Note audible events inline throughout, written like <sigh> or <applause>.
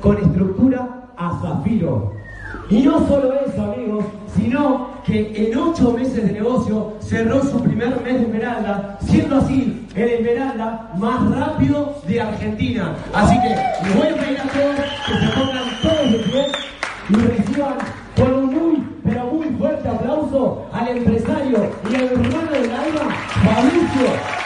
con estructura a zafiro. Y no solo eso, amigos, sino que en ocho meses de negocio cerró su primer mes de Esmeralda, siendo así el Esmeralda más rápido de Argentina. Así que les voy a pedir a todos que se pongan todos de pie y reciban con un muy, pero muy fuerte aplauso al empresario y al hermano del alma, Fabricio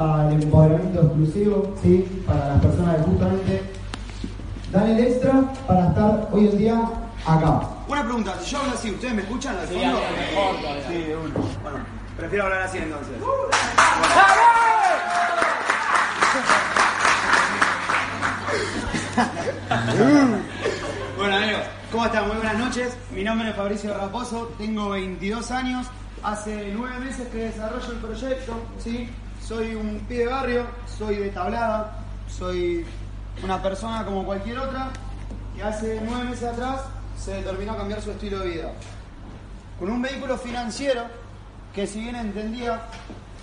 al empoderamiento exclusivo, ¿sí? Para las personas que justamente dan el extra para estar hoy en día acá. Una pregunta, si yo hablo así, ¿ustedes me escuchan al fondo? Sí, de uno. Bueno, prefiero hablar así entonces. <laughs> bueno amigos, ¿cómo están? Muy buenas noches. Mi nombre es Fabricio Raposo, tengo 22 años. Hace nueve meses que desarrollo el proyecto, ¿sí? Soy un pie de barrio, soy de tablada, soy una persona como cualquier otra que hace nueve meses atrás se determinó a cambiar su estilo de vida. Con un vehículo financiero que si bien entendía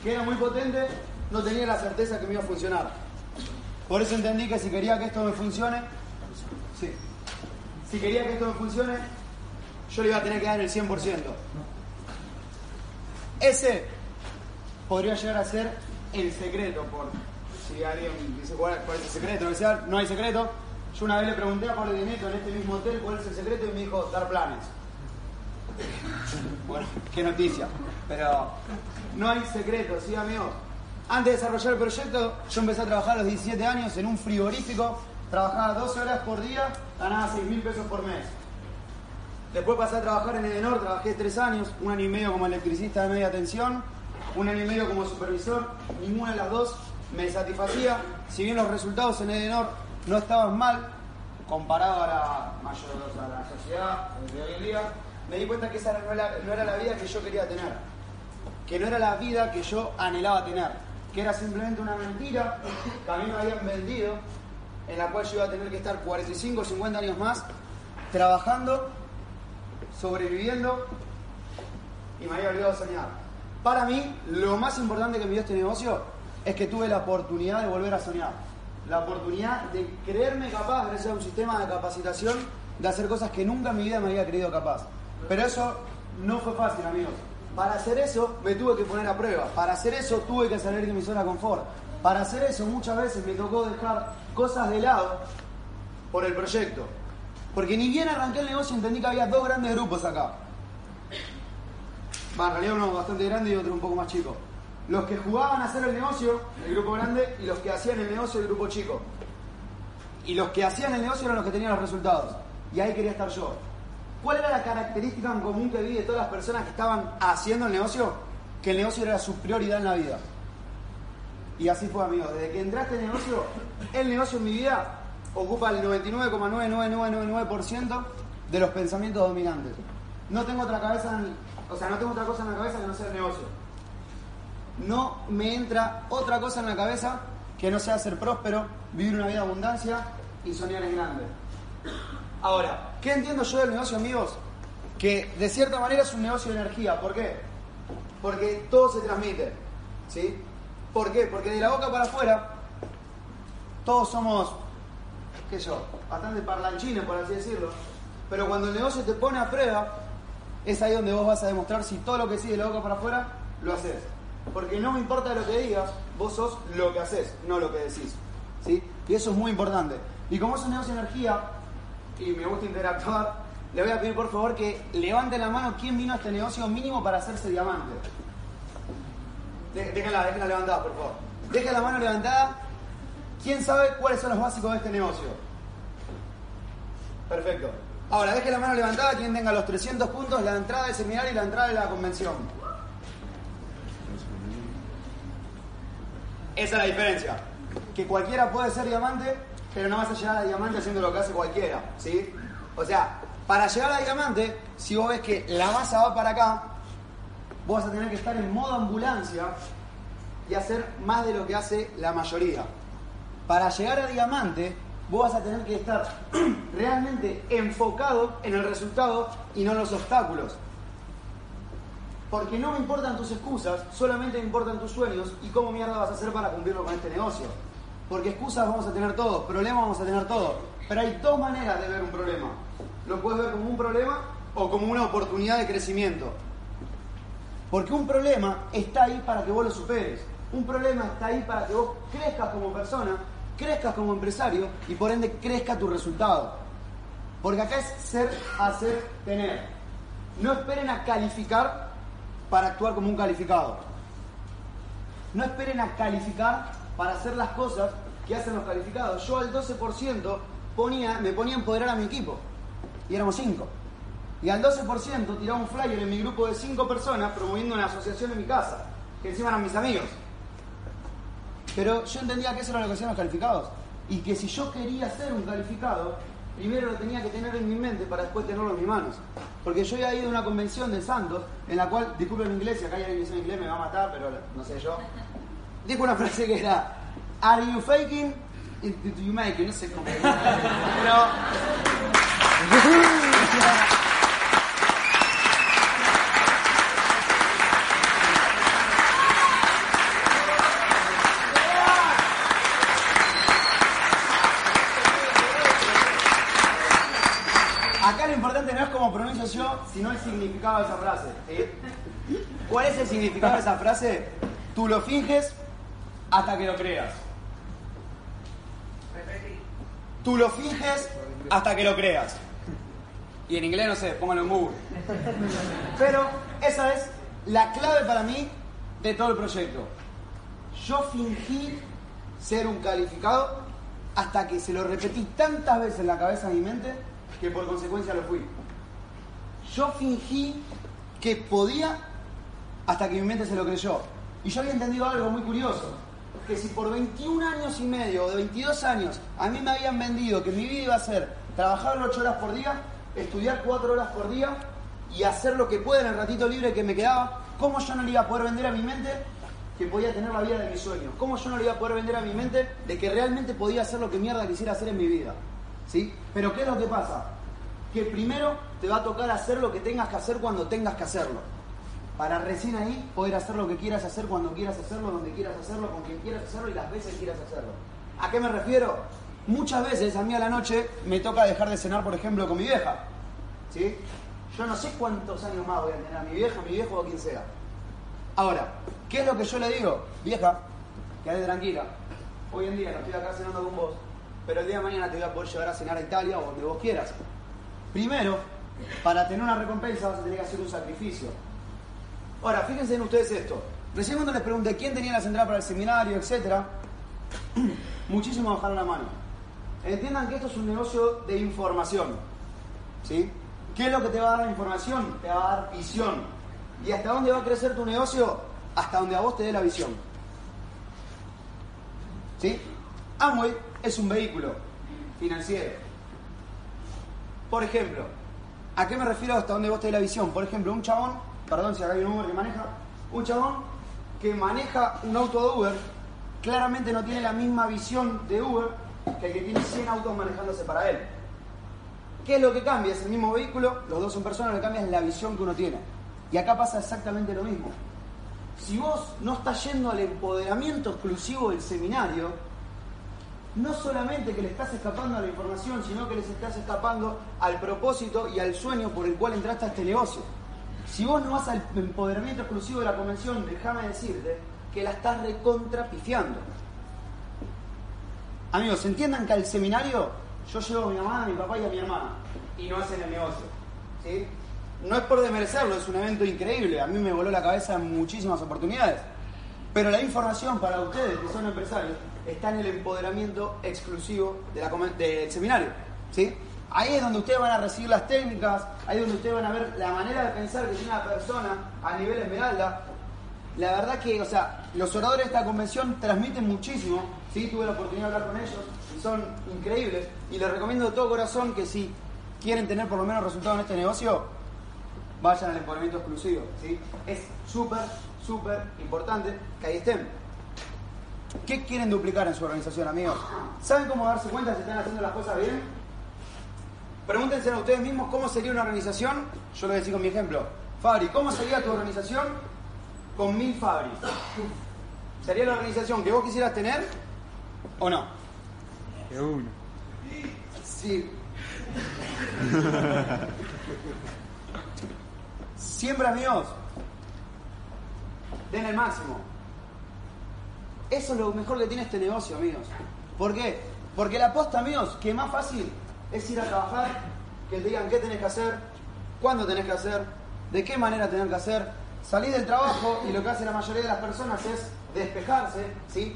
que era muy potente, no tenía la certeza que me iba a funcionar. Por eso entendí que si quería que esto me funcione, sí, si quería que esto me funcione, yo le iba a tener que dar el 100%. Ese podría llegar a ser el secreto, por si alguien dice cuál, es el secreto, no hay secreto. Yo una vez le pregunté a Pablo Neto en este mismo hotel cuál es el secreto y me dijo dar planes. <laughs> Bueno, qué noticia. Pero no hay secreto, ¿sí, amigos? Antes de desarrollar el proyecto, yo empecé a trabajar a los 17 años en un frigorífico. Trabajaba 12 horas por día, ganaba 6 mil pesos por mes. Después pasé a trabajar en Edenor, trabajé tres años, un año y medio como electricista de media tensión, un año y medio como supervisor, ninguna de las dos me satisfacía. Si bien los resultados en Edenor no estaban mal, comparado a la, mayor, a la sociedad de hoy en día, me di cuenta que esa no era, no era la vida que yo quería tener, que no era la vida que yo anhelaba tener, que era simplemente una mentira que a mí me habían vendido, en la cual yo iba a tener que estar 45 o 50 años más trabajando sobreviviendo y me había olvidado soñar. Para mí, lo más importante que me dio este negocio es que tuve la oportunidad de volver a soñar. La oportunidad de creerme capaz, gracias a un sistema de capacitación, de hacer cosas que nunca en mi vida me había creído capaz. Pero eso no fue fácil, amigos. Para hacer eso me tuve que poner a prueba. Para hacer eso tuve que salir de mi zona de confort. Para hacer eso muchas veces me tocó dejar cosas de lado por el proyecto. Porque ni bien arranqué el negocio entendí que había dos grandes grupos acá. En realidad uno bastante grande y otro un poco más chico. Los que jugaban a hacer el negocio, el grupo grande, y los que hacían el negocio, el grupo chico. Y los que hacían el negocio eran los que tenían los resultados. Y ahí quería estar yo. ¿Cuál era la característica en común que vi de todas las personas que estaban haciendo el negocio? Que el negocio era su prioridad en la vida. Y así fue, amigos. Desde que entraste en el negocio, el negocio en mi vida ocupa el 99,99999% de los pensamientos dominantes. No tengo otra cabeza, o sea, no tengo otra cosa en la cabeza que no sea el negocio. No me entra otra cosa en la cabeza que no sea ser próspero, vivir una vida de abundancia y soñar en grande. Ahora, ¿qué entiendo yo del negocio, amigos? Que de cierta manera es un negocio de energía. ¿Por qué? Porque todo se transmite. ¿Sí? ¿Por qué? Porque de la boca para afuera todos somos qué yo, bastante parlanchines, por así decirlo. Pero cuando el negocio te pone a prueba, es ahí donde vos vas a demostrar si todo lo que sigue de boca para afuera, lo haces. Porque no me importa lo que digas, vos sos lo que haces, no lo que decís. ¿sí? Y eso es muy importante. Y como es un negocio de energía, y me gusta interactuar, le voy a pedir por favor que levante la mano quién vino a este negocio mínimo para hacerse diamante. Déjenla, déjenla levantada, por favor. Deja la mano levantada ¿Quién sabe cuáles son los básicos de este negocio? Perfecto. Ahora, deje la mano levantada quien tenga los 300 puntos, la entrada del seminario y la entrada de la convención. Esa es la diferencia. Que cualquiera puede ser diamante, pero no vas a llegar a diamante haciendo lo que hace cualquiera, ¿sí? O sea, para llegar a diamante, si vos ves que la masa va para acá, vos vas a tener que estar en modo ambulancia y hacer más de lo que hace la mayoría. Para llegar a diamante, vos vas a tener que estar <clears throat> realmente enfocado en el resultado y no en los obstáculos. Porque no me importan tus excusas, solamente me importan tus sueños y cómo mierda vas a hacer para cumplirlo con este negocio. Porque excusas vamos a tener todos, problemas vamos a tener todos. Pero hay dos maneras de ver un problema. Lo puedes ver como un problema o como una oportunidad de crecimiento. Porque un problema está ahí para que vos lo superes. Un problema está ahí para que vos crezcas como persona, crezcas como empresario y por ende crezca tu resultado. Porque acá es ser, hacer, tener. No esperen a calificar para actuar como un calificado. No esperen a calificar para hacer las cosas que hacen los calificados. Yo al 12% ponía, me ponía a empoderar a mi equipo. Y éramos 5. Y al 12% tiraba un flyer en mi grupo de 5 personas promoviendo una asociación en mi casa, que encima eran mis amigos. Pero yo entendía que eso era lo que hacían los calificados. Y que si yo quería ser un calificado, primero lo tenía que tener en mi mente para después tenerlo en mis manos. Porque yo había ido a una convención de Santos, en la cual, disculpen en inglés, si acá hay alguien que sabe inglés me va a matar, pero no sé yo. Dijo una frase que era, ¿Are you faking? It, you make No sé cómo. Pero. <laughs> Acá lo importante no es cómo pronuncio yo, sino el significado de esa frase. ¿Cuál es el significado de esa frase? Tú lo finges hasta que lo creas. Tú lo finges hasta que lo creas. Y en inglés no sé, póngalo en Google. Pero esa es la clave para mí de todo el proyecto. Yo fingí ser un calificado hasta que se lo repetí tantas veces en la cabeza de mi mente que por consecuencia lo fui. Yo fingí que podía hasta que mi mente se lo creyó. Y yo había entendido algo muy curioso, que si por 21 años y medio o de 22 años a mí me habían vendido que mi vida iba a ser trabajar 8 horas por día, estudiar 4 horas por día y hacer lo que pueda en el ratito libre que me quedaba, ¿cómo yo no le iba a poder vender a mi mente que podía tener la vida de mis sueños? ¿Cómo yo no le iba a poder vender a mi mente de que realmente podía hacer lo que mierda quisiera hacer en mi vida? ¿Sí? Pero ¿qué es lo que pasa? Que primero te va a tocar hacer lo que tengas que hacer cuando tengas que hacerlo. Para recién ahí poder hacer lo que quieras hacer cuando quieras hacerlo, donde quieras hacerlo, con quien quieras hacerlo y las veces quieras hacerlo. ¿A qué me refiero? Muchas veces a mí a la noche me toca dejar de cenar, por ejemplo, con mi vieja. ¿Sí? Yo no sé cuántos años más voy a tener a mi vieja, mi viejo o quien sea. Ahora, ¿qué es lo que yo le digo? Vieja, quédate tranquila. Hoy en día no estoy acá cenando con vos, pero el día de mañana te voy a poder llevar a cenar a Italia o donde vos quieras. Primero, para tener una recompensa vas a tener que hacer un sacrificio. Ahora, fíjense en ustedes esto. Recién cuando les pregunté quién tenía las entradas para el seminario, etc., <clears throat> muchísimos bajaron la mano. Entiendan que esto es un negocio de información. ¿Sí? ¿Qué es lo que te va a dar la información? Te va a dar visión. ¿Y hasta dónde va a crecer tu negocio? Hasta donde a vos te dé la visión. ¿Sí? Amway es un vehículo financiero. Por ejemplo, ¿a qué me refiero hasta donde vos te dé la visión? Por ejemplo, un chabón, perdón si acá hay un Uber que maneja, un chabón que maneja un auto de Uber, claramente no tiene la misma visión de Uber que el que tiene 100 autos manejándose para él. ¿Qué es lo que cambia? Es el mismo vehículo, los dos son personas, lo que cambia es la visión que uno tiene. Y acá pasa exactamente lo mismo. Si vos no estás yendo al empoderamiento exclusivo del seminario, no solamente que le estás escapando a la información, sino que les estás escapando al propósito y al sueño por el cual entraste a este negocio. Si vos no vas al empoderamiento exclusivo de la convención, déjame decirte que la estás recontrapifiando. Amigos, entiendan que al seminario yo llevo a mi mamá, a mi papá y a mi hermana y no hacen el negocio. ¿sí? No es por desmerecerlo, es un evento increíble. A mí me voló la cabeza en muchísimas oportunidades. Pero la información para ustedes que son empresarios está en el empoderamiento exclusivo del seminario. ¿sí? Ahí es donde ustedes van a recibir las técnicas, ahí es donde ustedes van a ver la manera de pensar que tiene una persona a nivel esmeralda. La verdad que, o sea, los oradores de esta convención transmiten muchísimo, ¿sí? tuve la oportunidad de hablar con ellos, y son increíbles. Y les recomiendo de todo corazón que si quieren tener por lo menos resultados en este negocio, vayan al empoderamiento exclusivo. ¿sí? Es súper, súper importante que ahí estén. ¿Qué quieren duplicar en su organización, amigos? ¿Saben cómo darse cuenta si están haciendo las cosas bien? Pregúntense a ustedes mismos cómo sería una organización. Yo lo voy a decir con mi ejemplo. Fabri, ¿cómo sería tu organización con mil Fabris? ¿Sería la organización que vos quisieras tener o no? De uno. Sí. <laughs> Siempre amigos, den el máximo. Eso es lo mejor que tiene este negocio, amigos. ¿Por qué? Porque la posta, amigos, que más fácil es ir a trabajar, que te digan qué tenés que hacer, cuándo tenés que hacer, de qué manera tenés que hacer. Salir del trabajo y lo que hace la mayoría de las personas es despejarse, ¿sí?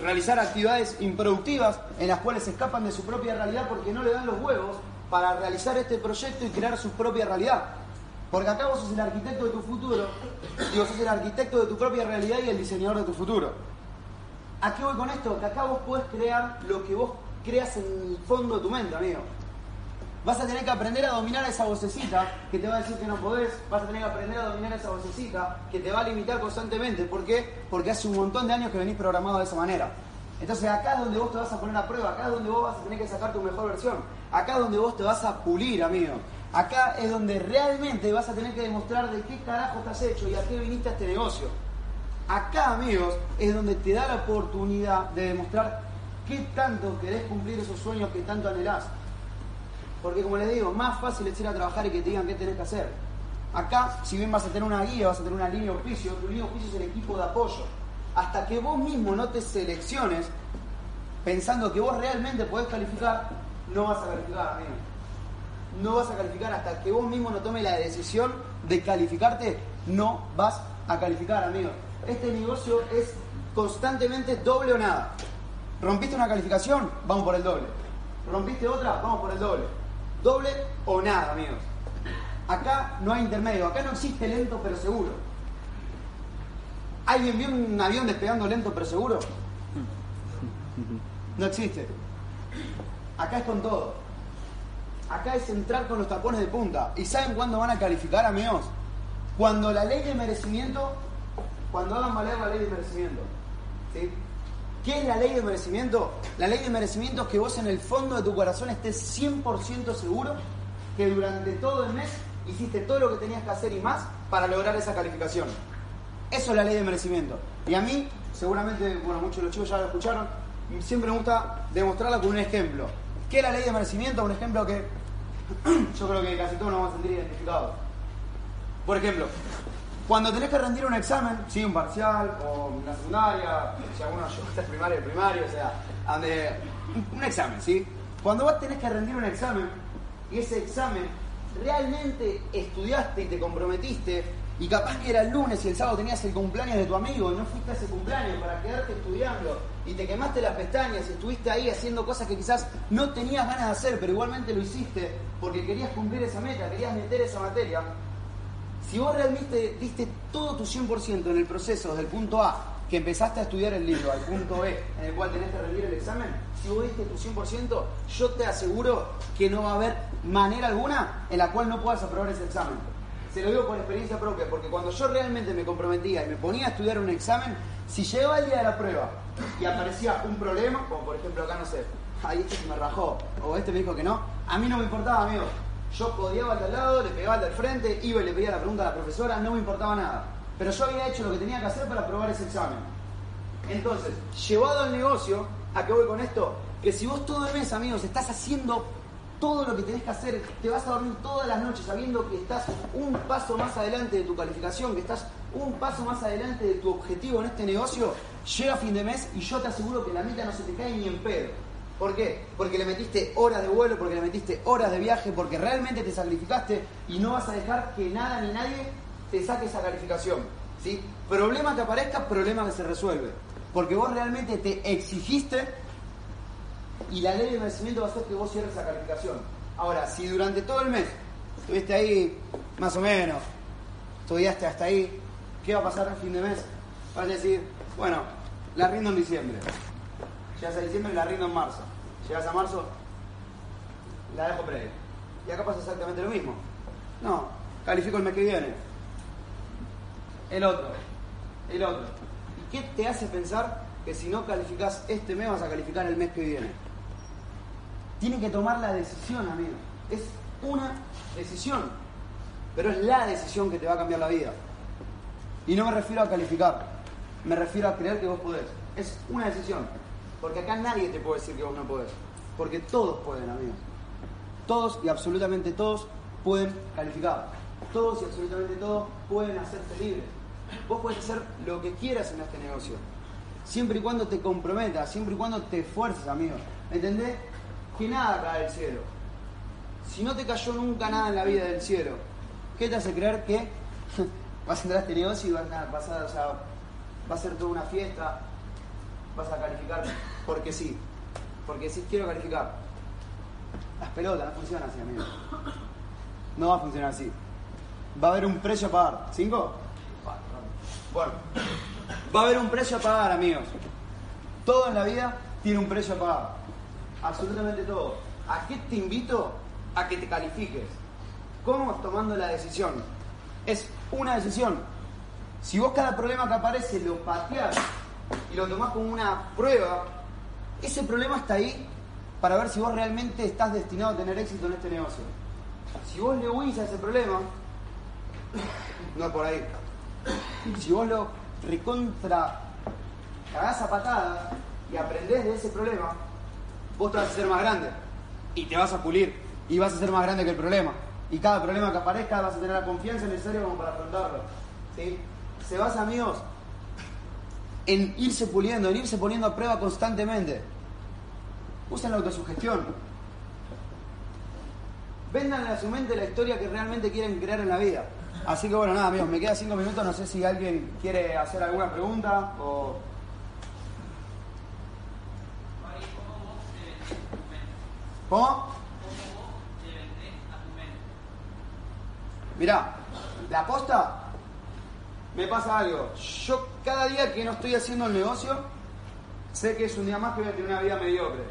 realizar actividades improductivas en las cuales escapan de su propia realidad porque no le dan los huevos para realizar este proyecto y crear su propia realidad. Porque acá vos sos el arquitecto de tu futuro, y vos sos el arquitecto de tu propia realidad y el diseñador de tu futuro. ¿A qué voy con esto? Que acá vos podés crear lo que vos creas en el fondo de tu mente, amigo. Vas a tener que aprender a dominar esa vocecita que te va a decir que no podés. Vas a tener que aprender a dominar esa vocecita que te va a limitar constantemente. ¿Por qué? Porque hace un montón de años que venís programado de esa manera. Entonces acá es donde vos te vas a poner a prueba, acá es donde vos vas a tener que sacar tu mejor versión, acá es donde vos te vas a pulir, amigo. Acá es donde realmente vas a tener que demostrar de qué carajo estás hecho y a qué viniste a este negocio. Acá, amigos, es donde te da la oportunidad de demostrar qué tanto querés cumplir esos sueños que tanto anhelás. Porque como les digo, más fácil es ir a trabajar y que te digan qué tenés que hacer. Acá, si bien vas a tener una guía, vas a tener una línea de auspicio, tu línea de auspicio es el equipo de apoyo. Hasta que vos mismo no te selecciones pensando que vos realmente podés calificar, no vas a calificar, amigo. No vas a calificar hasta que vos mismo no tomes la decisión de calificarte, no vas a calificar, amigo. Este negocio es constantemente doble o nada. ¿Rompiste una calificación? Vamos por el doble. ¿Rompiste otra? Vamos por el doble. Doble o nada, amigos. Acá no hay intermedio, acá no existe lento pero seguro. ¿Alguien vio un avión despegando lento pero seguro? No existe. Acá es con todo. Acá es entrar con los tapones de punta. ¿Y saben cuándo van a calificar, amigos? Cuando la ley de merecimiento, cuando hagan valer la ley de merecimiento. ¿Sí? ¿Qué es la ley de merecimiento? La ley de merecimiento es que vos en el fondo de tu corazón estés 100% seguro que durante todo el mes hiciste todo lo que tenías que hacer y más para lograr esa calificación. Eso es la ley de merecimiento. Y a mí, seguramente, bueno, muchos de los chicos ya lo escucharon, siempre me gusta demostrarla con un ejemplo. ¿Qué es la ley de merecimiento? Un ejemplo que <clears throat> yo creo que casi todos nos vamos a sentir identificados. Por ejemplo, cuando tenés que rendir un examen, sí, un parcial o una secundaria, si alguno yo primario, primario, o sea, un examen, ¿sí? Cuando vos tenés que rendir un examen y ese examen realmente estudiaste y te comprometiste y capaz que era el lunes y el sábado tenías el cumpleaños de tu amigo y no fuiste a ese cumpleaños para quedarte estudiando y te quemaste las pestañas y estuviste ahí haciendo cosas que quizás no tenías ganas de hacer, pero igualmente lo hiciste porque querías cumplir esa meta, querías meter esa materia, si vos realmente diste todo tu 100% en el proceso, desde el punto A, que empezaste a estudiar el libro, al punto B, en el cual tenés que rendir el examen, si vos diste tu 100%, yo te aseguro que no va a haber manera alguna en la cual no puedas aprobar ese examen. Se lo digo con experiencia propia, porque cuando yo realmente me comprometía y me ponía a estudiar un examen, si llegaba el día de la prueba y aparecía un problema, como por ejemplo acá no sé, ahí este se me rajó, o este me dijo que no, a mí no me importaba, amigo. Yo podía al de al lado, le pegaba al del frente, iba y le pedía la pregunta a la profesora, no me importaba nada. Pero yo había hecho lo que tenía que hacer para aprobar ese examen. Entonces, llevado al negocio, ¿a qué voy con esto? Que si vos todo el mes, amigos, estás haciendo todo lo que tenés que hacer, te vas a dormir todas las noches sabiendo que estás un paso más adelante de tu calificación, que estás un paso más adelante de tu objetivo en este negocio, llega fin de mes y yo te aseguro que la meta no se te cae ni en pedo. ¿Por qué? Porque le metiste horas de vuelo, porque le metiste horas de viaje, porque realmente te sacrificaste y no vas a dejar que nada ni nadie te saque esa calificación. ¿sí? Problema que aparezca, problema que se resuelve. Porque vos realmente te exigiste y la ley de merecimiento va a hacer que vos cierres esa calificación. Ahora, si durante todo el mes estuviste ahí, más o menos, estudiaste hasta ahí, ¿qué va a pasar al fin de mes? Vas a decir, bueno, la rindo en diciembre. Ya a diciembre y la rindo en marzo. Llegas a marzo, la dejo previa. Y acá pasa exactamente lo mismo. No, califico el mes que viene. El otro, el otro. ¿Y qué te hace pensar que si no calificas este mes vas a calificar el mes que viene? Tiene que tomar la decisión, amigo. Es una decisión. Pero es la decisión que te va a cambiar la vida. Y no me refiero a calificar, me refiero a creer que vos podés. Es una decisión. Porque acá nadie te puede decir que vos no podés. Porque todos pueden, amigos. Todos y absolutamente todos pueden calificar. Todos y absolutamente todos pueden hacerse libres. Vos puedes hacer lo que quieras en este negocio. Siempre y cuando te comprometas, siempre y cuando te esfuerces, amigo. ¿Entendés? Que nada cae del cielo. Si no te cayó nunca nada en la vida del cielo, ¿qué te hace creer que <laughs> vas a entrar a este negocio y vas a, vas a, o sea, va a ser toda una fiesta? Vas a calificar porque sí. Porque sí quiero calificar. Las pelotas no funcionan así, amigo. No va a funcionar así. Va a haber un precio a pagar. ¿Cinco? Bueno, va a haber un precio a pagar, amigos. Todo en la vida tiene un precio a pagar. Absolutamente todo. ¿A qué te invito? A que te califiques. ¿Cómo? Tomando la decisión. Es una decisión. Si vos cada problema que aparece lo pateás y lo tomás como una prueba, ese problema está ahí para ver si vos realmente estás destinado a tener éxito en este negocio. Si vos le huís a ese problema, <coughs> no es por ahí. Si vos lo recontra cagás a patadas y aprendés de ese problema, vos te vas a hacer más grande y te vas a pulir y vas a ser más grande que el problema. Y cada problema que aparezca vas a tener la confianza necesaria como para afrontarlo. ¿sí? Se basa, amigos, en irse puliendo, en irse poniendo a prueba constantemente. Usen la autosugestión. Vendan a su mente la historia que realmente quieren crear en la vida. Así que bueno, nada, amigos, me quedan cinco minutos. No sé si alguien quiere hacer alguna pregunta o. ¿Cómo? Mirá, la posta me pasa algo. Yo cada día que no estoy haciendo el negocio, sé que es un día más que voy a tener una vida mediocre.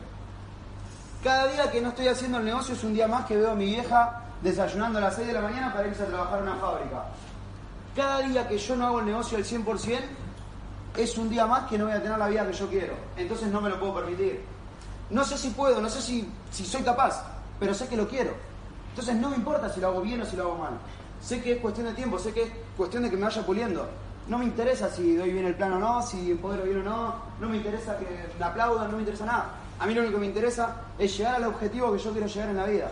Cada día que no estoy haciendo el negocio es un día más que veo a mi vieja desayunando a las 6 de la mañana para irse a trabajar en una fábrica. Cada día que yo no hago el negocio al 100% es un día más que no voy a tener la vida que yo quiero. Entonces no me lo puedo permitir. No sé si puedo, no sé si, si soy capaz, pero sé que lo quiero. Entonces no me importa si lo hago bien o si lo hago mal. Sé que es cuestión de tiempo, sé que es cuestión de que me vaya puliendo. No me interesa si doy bien el plan o no, si empodero bien o no, no me interesa que me aplaudan, no me interesa nada. A mí lo único que me interesa es llegar al objetivo que yo quiero llegar en la vida.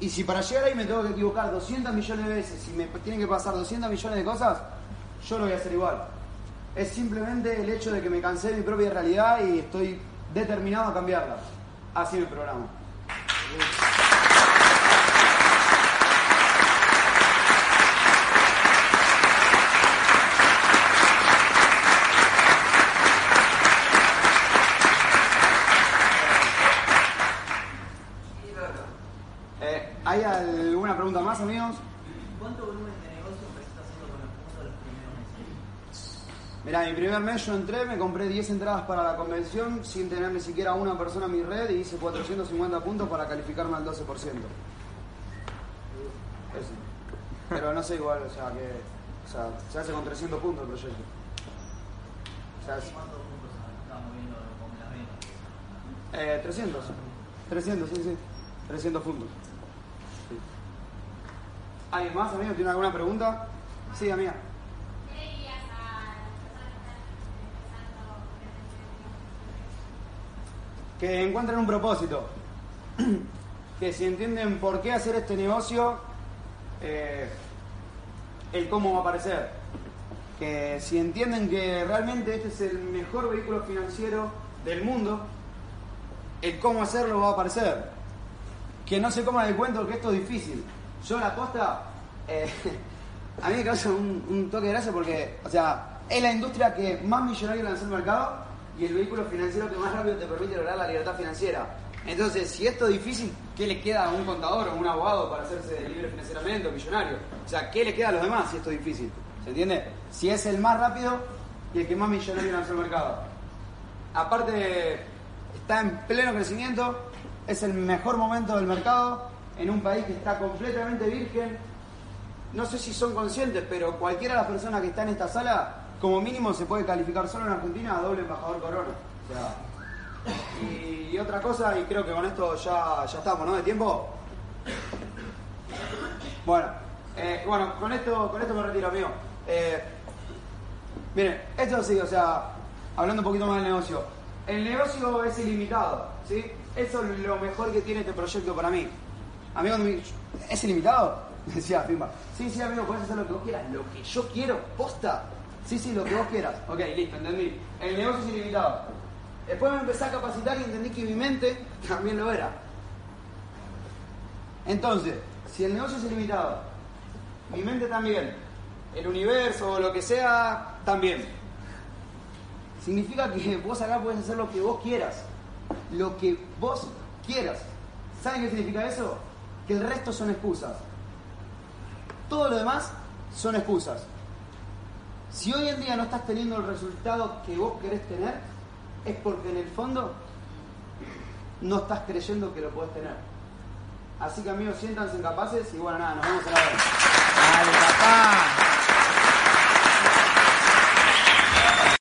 Y si para llegar ahí me tengo que equivocar 200 millones de veces, si me tienen que pasar 200 millones de cosas, yo lo voy a hacer igual. Es simplemente el hecho de que me cansé de mi propia realidad y estoy determinado a cambiarla. Así es el programa. Eh, ¿Hay alguna pregunta más, amigos? ¿Cuánto volumen de negocio empezaste haciendo con los puntos los primeros meses? Mirá, mi primer mes yo entré, me compré 10 entradas para la convención sin tener ni siquiera una persona en mi red y hice 450 puntos para calificarme al 12%. Eso. Pero no sé igual, o sea, que o sea, se hace con 300 puntos el proyecto. O sea, es- eh, 300. 300, sí, sí. 300 puntos. Sí. ¿Alguien más, amigo? ¿Tiene alguna pregunta? Sí, amiga. Que encuentren un propósito. <clears throat> que si entienden por qué hacer este negocio, eh, el cómo va a aparecer. Que si entienden que realmente este es el mejor vehículo financiero del mundo, el cómo hacerlo va a aparecer. Que no se coma de cuento que esto es difícil. Yo la costa, eh, <laughs> a mí me causa un, toque de gracia porque, o sea, es la industria que más millonario lanzó al mercado y el vehículo financiero que más rápido te permite lograr la libertad financiera. Entonces, si esto es difícil, ¿qué le queda a un contador o un abogado para hacerse libre financieramente o millonario? O sea, ¿qué le queda a los demás si esto es difícil? ¿Se entiende? Si es el más rápido y el que más millonario lanzó al mercado. Aparte, está en pleno crecimiento, es el mejor momento del mercado en un país que está completamente virgen. No sé si son conscientes, pero cualquiera de las personas que está en esta sala, como mínimo se puede calificar solo en Argentina a doble embajador corona. O sea, y, otra cosa, y creo que con esto ya, ya estamos, ¿no? De tiempo. Bueno, eh, bueno, con esto, con esto me retiro, amigo. Eh, miren, esto sí, o sea, hablando un poquito más del negocio. El negocio es ilimitado, ¿sí? Eso es lo mejor que tiene este proyecto para mí. Amigo, ¿es ilimitado? <laughs> Decía Pimba. Sí, sí, amigo, puedes hacer lo que vos quieras. Lo que yo quiero, posta. Sí, sí, lo que vos quieras. Ok, listo, entendí. El negocio es ilimitado. Después me empecé a capacitar y entendí que mi mente <laughs> también lo era. Entonces, si el negocio es ilimitado, mi mente también, el universo o lo que sea, también. Significa que vos acá puedes hacer lo que vos quieras. Lo que vos quieras. ¿Saben qué significa eso? Que el resto son excusas. Todo lo demás son excusas. Si hoy en día no estás teniendo el resultado que vos querés tener, es porque en el fondo no estás creyendo que lo podés tener. Así que amigos, siéntanse capaces y bueno, nada, nos vemos a la vez. Dale, papá.